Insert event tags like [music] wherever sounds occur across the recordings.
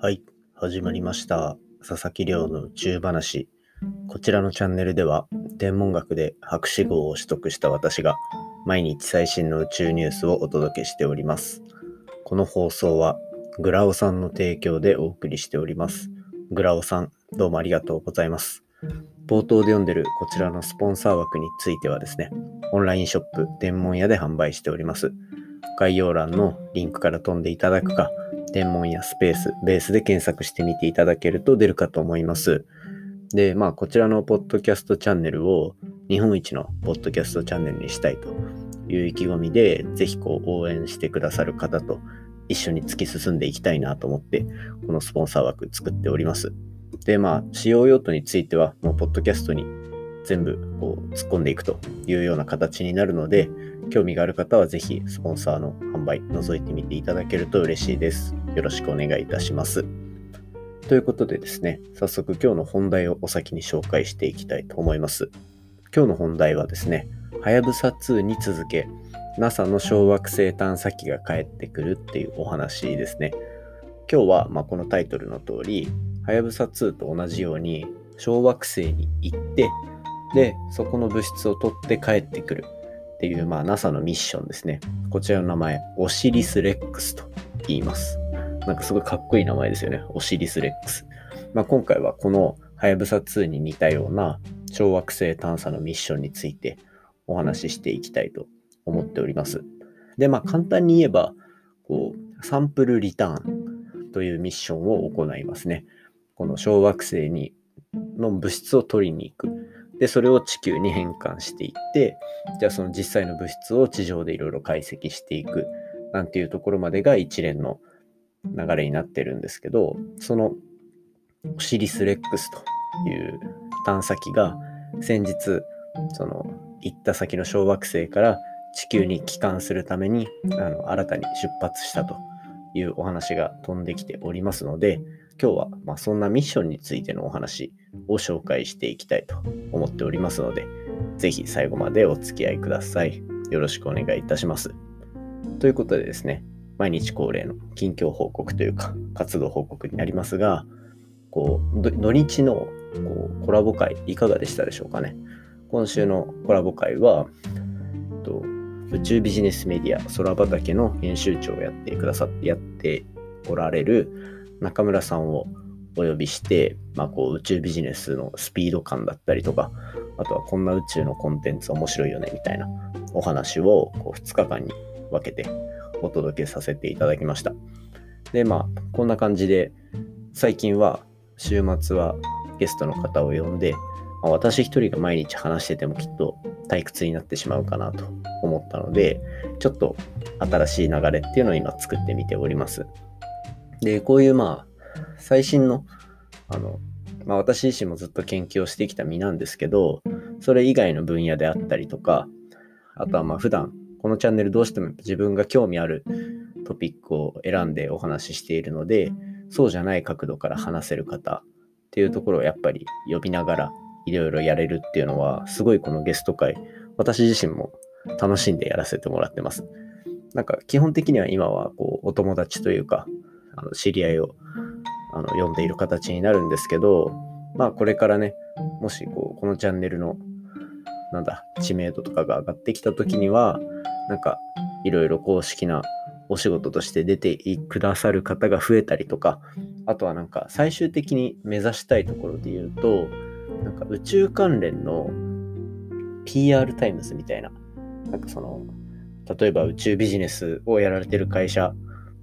はい、始まりました。佐々木亮の宇宙話。こちらのチャンネルでは、天文学で博士号を取得した私が、毎日最新の宇宙ニュースをお届けしております。この放送は、グラオさんの提供でお送りしております。グラオさん、どうもありがとうございます。冒頭で読んでるこちらのスポンサー枠についてはですね、オンラインショップ天文屋で販売しております。概要欄のリンクから飛んでいただくか、天文やスペース、ベースで検索してみていただけると出るかと思います。で、まあ、こちらのポッドキャストチャンネルを日本一のポッドキャストチャンネルにしたいという意気込みで、ぜひこう応援してくださる方と一緒に突き進んでいきたいなと思って、このスポンサー枠作っております。で、まあ、使用用途については、もうポッドキャストに全部こう突っ込んでいくというような形になるので、興味がある方はぜひスポンサーの販売覗いてみていただけると嬉しいです。よろしくお願いいたします。ということでですね、早速今日の本題をお先に紹介していきたいと思います。今日の本題はですね、はやぶさ2に続け、NASA の小惑星探査機が帰ってくるっていうお話ですね。今日はまあこのタイトルの通り、はやぶさ2と同じように小惑星に行って、で、そこの物質を取って帰ってくるっていう、まあ、NASA のミッションですね。こちらの名前、オシリス・レックスと言います。なんかすごいかっこいい名前ですよね。オシリス・レックス。まあ、今回はこのはやぶさ2に似たような小惑星探査のミッションについてお話ししていきたいと思っております。で、まあ、簡単に言えば、こう、サンプルリターンというミッションを行いますね。この小惑星にの物質を取りに行く。で、それを地球に変換していって、じゃあその実際の物質を地上でいろいろ解析していくなんていうところまでが一連の流れになってるんですけど、そのオシリス・レックスという探査機が先日、その行った先の小惑星から地球に帰還するためにあの新たに出発したというお話が飛んできておりますので、今日はまあそんなミッションについてのお話を紹介していきたいと思っておりますので、ぜひ最後までお付き合いください。よろしくお願いいたします。ということでですね、毎日恒例の近況報告というか、活動報告になりますが、こう、土日のこうコラボ会、いかがでしたでしょうかね。今週のコラボ会は、と宇宙ビジネスメディア空畑の編集長をやってくださって、やっておられる中村さんをお呼びして、まあ、こう宇宙ビジネスのスピード感だったりとか、あとはこんな宇宙のコンテンツ面白いよねみたいなお話をこう2日間に分けてお届けさせていただきました。で、まあ、こんな感じで、最近は週末はゲストの方を呼んで、まあ私一人が毎日話しててもきっと退屈になってしまうかなと思ったので、ちょっと新しい流れっていうのを今作ってみております。で、こういうまあ、最新の、あの、まあ私自身もずっと研究をしてきた身なんですけど、それ以外の分野であったりとか、あとはまあ普段、このチャンネルどうしても自分が興味あるトピックを選んでお話ししているので、そうじゃない角度から話せる方っていうところをやっぱり呼びながらいろいろやれるっていうのは、すごいこのゲスト会、私自身も楽しんでやらせてもらってます。なんか基本的には今はこうお友達というか、あの知り合いをあの呼んでいる形になるんですけど、まあこれからね、もしこうこのチャンネルのなんだ知名度とかが上がってきた時には、なんかいろいろ公式なお仕事として出てくださる方が増えたりとか、あとはなんか最終的に目指したいところで言うと、なんか宇宙関連の PR タイムズみたいな、なんかその、例えば宇宙ビジネスをやられてる会社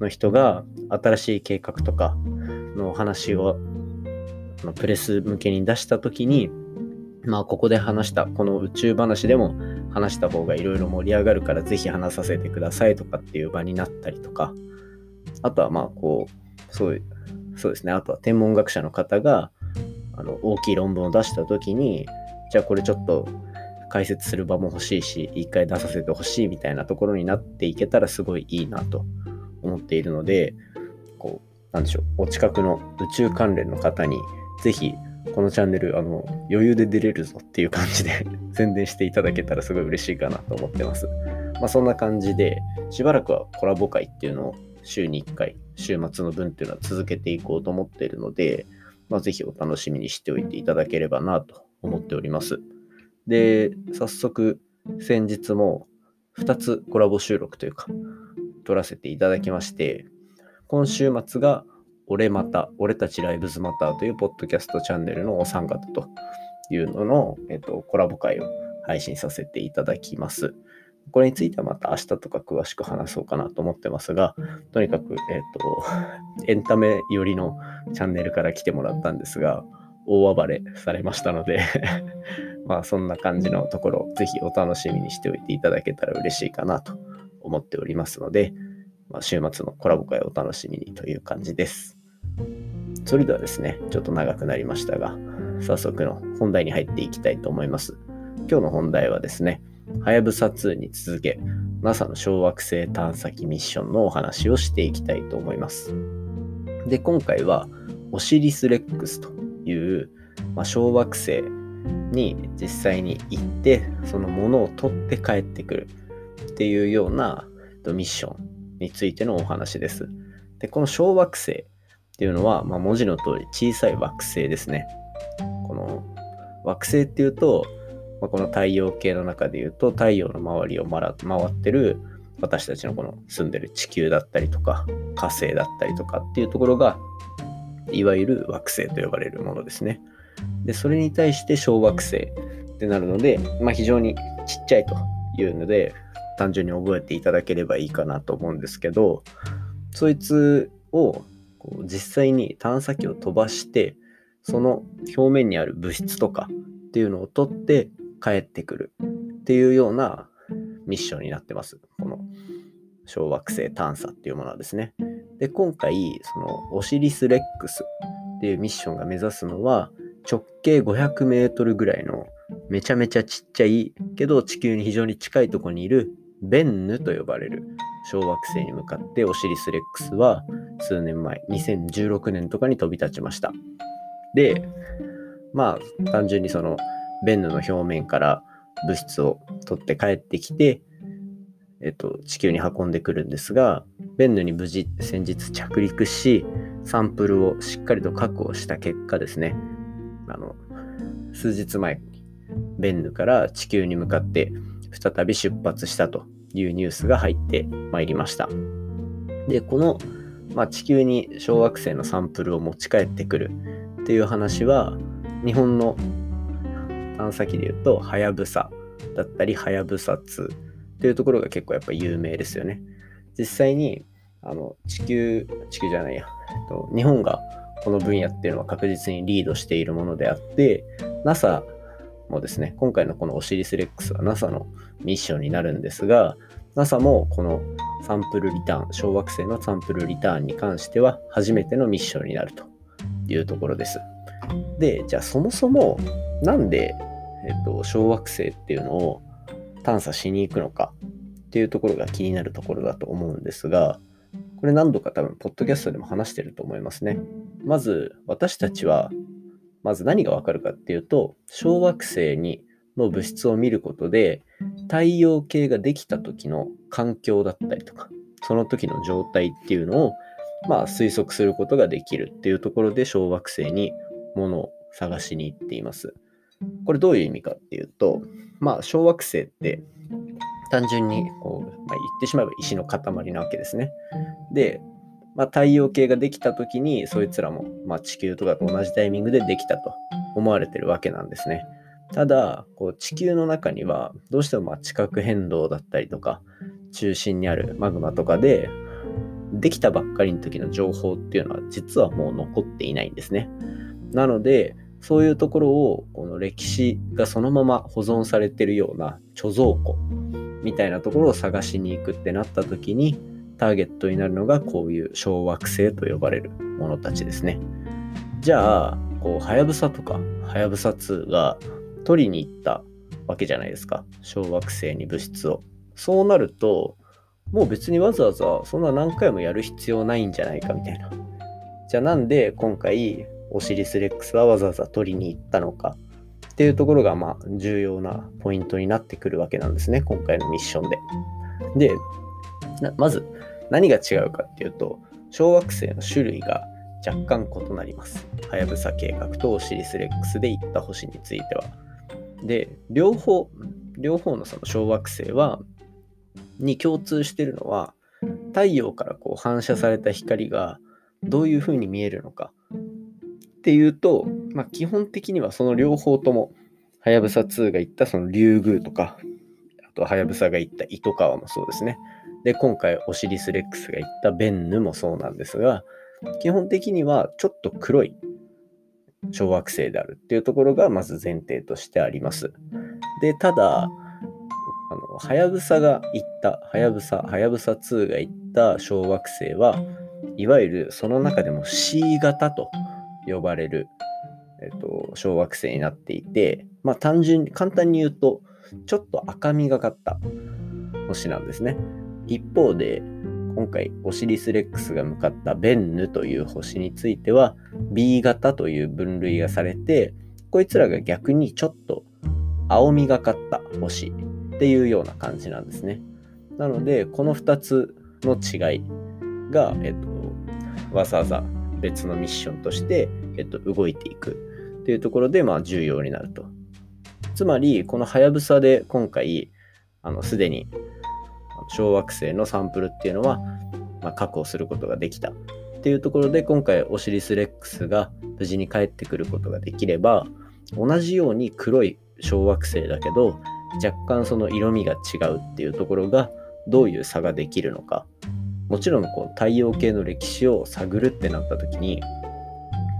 の人が新しい計画とかの話をプレス向けに出した時にまあここで話したこの宇宙話でも話した方がいろいろ盛り上がるからぜひ話させてくださいとかっていう場になったりとかあとはまあこうそうそうですね。あとは天文学者の方があの大きい論文を出した時にじゃあこれちょっと解説する場も欲しいし一回出させてほしいみたいなところになっていけたらすごいいいなとっているのでこうなんでしょうお近くの宇宙関連の方にぜひこのチャンネルあの余裕で出れるぞっていう感じで [laughs] 宣伝していただけたらすごい嬉しいかなと思ってます。まあそんな感じでしばらくはコラボ会っていうのを週に1回、週末の分っていうのは続けていこうと思っているので、まあ、ぜひお楽しみにしておいていただければなと思っております。で、早速、先日も2つコラボ収録というか、撮らせていただきまして、今週末が俺また、俺たちライブズマターというポッドキャストチャンネルのお三方というのの、えっと、コラボ会を配信させていただきます。これについてはまた明日とか詳しく話そうかなと思ってますが、とにかく、えっ、と、[laughs] エンタメ寄りのチャンネルから来てもらったんですが、大暴れされましたので [laughs] まあそんな感じのところ、ぜひお楽しみにしておいていただけたら嬉しいかなと思っておりますので、まあ、週末のコラボ会をお楽しみにという感じです。それではですね、ちょっと長くなりましたが、早速の本題に入っていきたいと思います。今日の本題はですね、はやぶさ2に続け、NASA の小惑星探査機ミッションのお話をしていきたいと思います。で、今回は、オシリス・レックスという、まあ、小惑星に実際に行って、そのものを取って帰ってくるっていうようなミッションについてのお話です。で、この小惑星っていうのは、まあ、文字の通り小さい惑星ですね。この惑星っていうと、まあ、この太陽系の中で言うと太陽の周りを回ってる私たちのこの住んでる地球だったりとか火星だったりとかっていうところがいわゆる惑星と呼ばれるものですね。で、それに対して小惑星ってなるので、まあ、非常にちっちゃいというので、単純に覚えていただければいいかなと思うんですけど、そいつをこう実際に探査機を飛ばして、その表面にある物質とかっていうのを取って帰ってくるっていうようなミッションになってます。この小惑星探査っていうものはですね。で、今回、そのオシリス・レックスっていうミッションが目指すのは、直径500メートルぐらいのめちゃめちゃちっちゃいけど地球に非常に近いとこにいるベンヌと呼ばれる小惑星に向かってオシリス・レックスは数年前、2016年とかに飛び立ちました。で、まあ単純にそのベンヌの表面から物質を取って帰ってきて、えっと、地球に運んでくるんですが、ベンヌに無事先日着陸し、サンプルをしっかりと確保した結果ですね、あの、数日前ベンヌから地球に向かって再び出発したというニュースが入ってまいりました。で、この、まあ、地球に小惑星のサンプルを持ち帰ってくるっていう話は、日本の探査機で言うと、はやぶさだったり、はやぶさ2っていうところが結構やっぱ有名ですよね。実際に、あの、地球、地球じゃないや、と日本がこの分野っていうのは確実にリードしているものであって、NASA もですね、今回のこのオシリス・レックスは NASA のミッションになるんですが、NASA もこのサンプルリターン、小惑星のサンプルリターンに関しては初めてのミッションになるというところです。で、じゃあそもそもなんでえっと、小惑星っていうのを探査しに行くのかっていうところが気になるところだと思うんですが、これ何度か多分、ポッドキャストでも話してると思いますね。まず、私たちは、まず何がわかるかっていうと、小惑星にの物質を見ることで、太陽系ができた時の環境だったりとか、その時の状態っていうのを、まあ、推測することができるっていうところで、小惑星に物を探しに行っています。これどういう意味かっていうと、まあ、小惑星って単純にこう、まあ、言ってしまえば石の塊なわけですね。で、まあ、太陽系ができた時にそいつらも、まあ、地球とかと同じタイミングでできたと思われてるわけなんですね。ただこう地球の中にはどうしてもま地殻変動だったりとか中心にあるマグマとかでできたばっかりの時の情報っていうのは実はもう残っていないんですね。なのでそういうところをこの歴史がそのまま保存されてるような貯蔵庫みたいなところを探しに行くってなった時にターゲットになるのがこういう小惑星と呼ばれるものたちですね。じゃあ、こう、はやぶさとか、はやぶさ2が取りに行ったわけじゃないですか。小惑星に物質を。そうなると、もう別にわざわざそんな何回もやる必要ないんじゃないかみたいな。じゃあなんで今回オシリス・レックスはわざわざ取りに行ったのかっていうところがまあ重要なポイントになってくるわけなんですね、今回のミッションで。で、まず何が違うかっていうと、小惑星の種類が若干異なります。はやぶさ計画とオシリス・レックスで行った星については。で、両方、両方のその小惑星は、に共通してるのは、太陽からこう反射された光がどういうふうに見えるのかっていうと、まあ、基本的にはその両方とも、はやぶさ2が言ったその竜宮とか、あとはやぶさが言った糸川もそうですね。で、今回オシリス・レックスが言ったベンヌもそうなんですが、基本的にはちょっと黒い小惑星であるっていうところがまず前提としてあります。で、ただ、あの、はやぶさが言った、はやぶさ、はやぶさ2が言った小惑星は、いわゆるその中でも C 型と呼ばれる、えっと、小惑星になっていて、まあ単純に、簡単に言うと、ちょっと赤みがかった星なんですね。一方で、今回オシリス・レックスが向かったベンヌという星については B 型という分類がされてこいつらが逆にちょっと青みがかった星っていうような感じなんですね。なのでこの2つの違いが、えっと、わざわざ別のミッションとして、えっと、動いていくっていうところで、まあ、重要になると。つまりこのはやぶさで今回あのすでに小惑星のサンプルっていうのは、まあ、確保することができたっていうところで今回オシリス・レックスが無事に帰ってくることができれば同じように黒い小惑星だけど若干その色味が違うっていうところがどういう差ができるのか。もちろんこう太陽系の歴史を探るってなった時に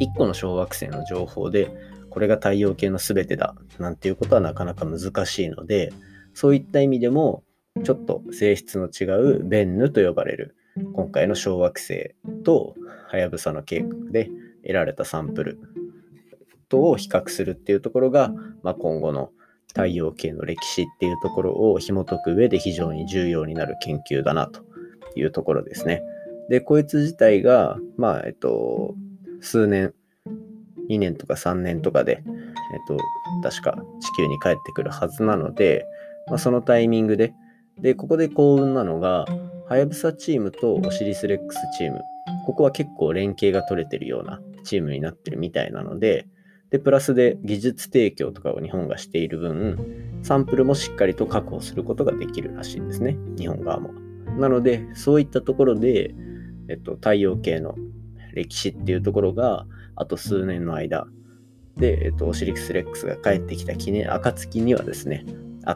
1個の小惑星の情報でこれが太陽系の全てだなんていうことはなかなか難しいのでそういった意味でもちょっと性質の違うベンヌと呼ばれる今回の小惑星とはやぶさの計画で得られたサンプルとを比較するっていうところが、まあ、今後の太陽系の歴史っていうところを紐解く上で非常に重要になる研究だなというところですね。で、こいつ自体が、まあ、えっと、数年、2年とか3年とかで、えっと、確か地球に帰ってくるはずなので、まあ、そのタイミングで、で、ここで幸運なのが、はやぶさチームとオシリスレックスチーム、ここは結構連携が取れてるようなチームになってるみたいなので、で、プラスで技術提供とかを日本がしている分、サンプルもしっかりと確保することができるらしいんですね、日本側も。なので、そういったところで、えっと、太陽系の歴史っていうところが、あと数年の間、で、えっと、オシリスレックスが帰ってきた記念、暁にはですね、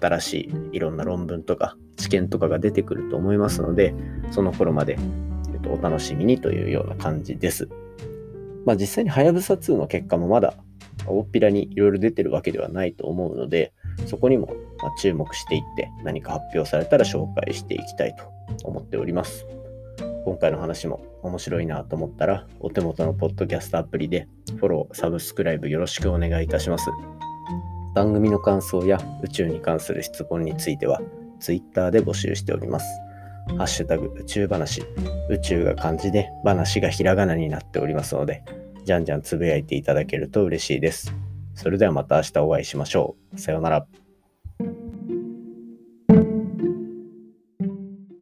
新しいいろんな論文とか知見とかが出てくると思いますので、その頃まで、えっと、お楽しみにというような感じです。まあ実際にはやぶさ2の結果もまだ大っぴらにいろいろ出てるわけではないと思うので、そこにも注目していって何か発表されたら紹介していきたいと思っております。今回の話も面白いなと思ったら、お手元のポッドキャストアプリでフォロー、サブスクライブよろしくお願いいたします。番組の感想や宇宙に関する質問については Twitter で募集しております。ハッシュタグ宇宙話、宇宙が漢字で話がひらがなになっておりますので、じゃんじゃんつぶやいていただけると嬉しいです。それではまた明日お会いしましょう。さようなら。